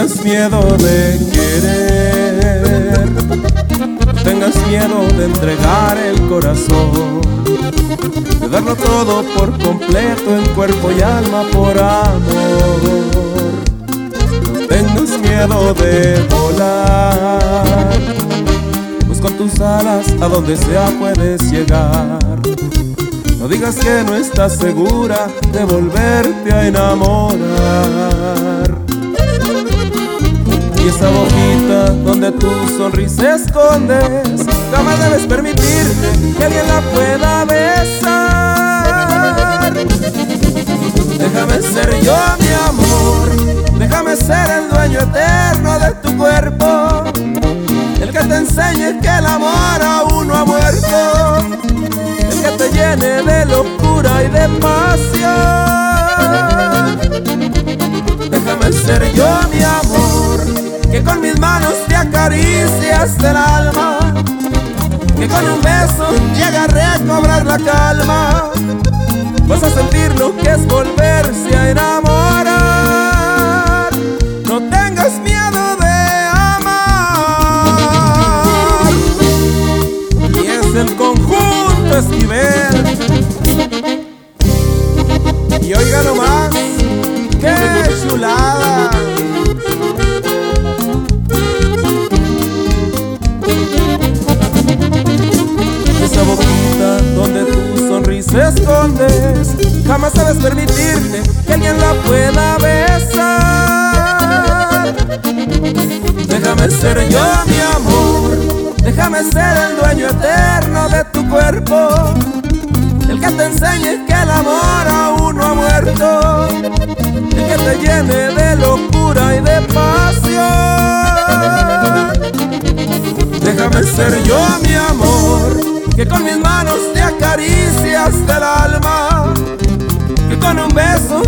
tengas miedo de querer, tengas miedo de entregar el corazón, de darlo todo por completo en cuerpo y alma por amor. No tengas miedo de volar, pues con tus alas a donde sea puedes llegar. No digas que no estás segura de volverte a enamorar. Esa boquita donde tu sonrisa escondes, jamás debes permitir que alguien la pueda besar. Déjame ser yo mi amor, déjame ser el dueño eterno de tu cuerpo, el que te enseñe que el amor aún no ha muerto que te llene de locura y de pasión. Con mis manos te acaricias el alma, que con un beso llega a recobrar la calma. Vas a sentir lo que es volverse a enamorar. No tengas miedo de amar. Y es el conjunto Esquivel. Y oiga sonrisa escondes, jamás sabes permitirte que alguien la pueda besar. Déjame ser yo mi amor, déjame ser el dueño eterno de tu cuerpo, el que te enseñe que el amor aún no ha muerto, el que te llene de locura y de pasión. Déjame ser yo mi amor, que con mis manos te acaricias del alma, que con un beso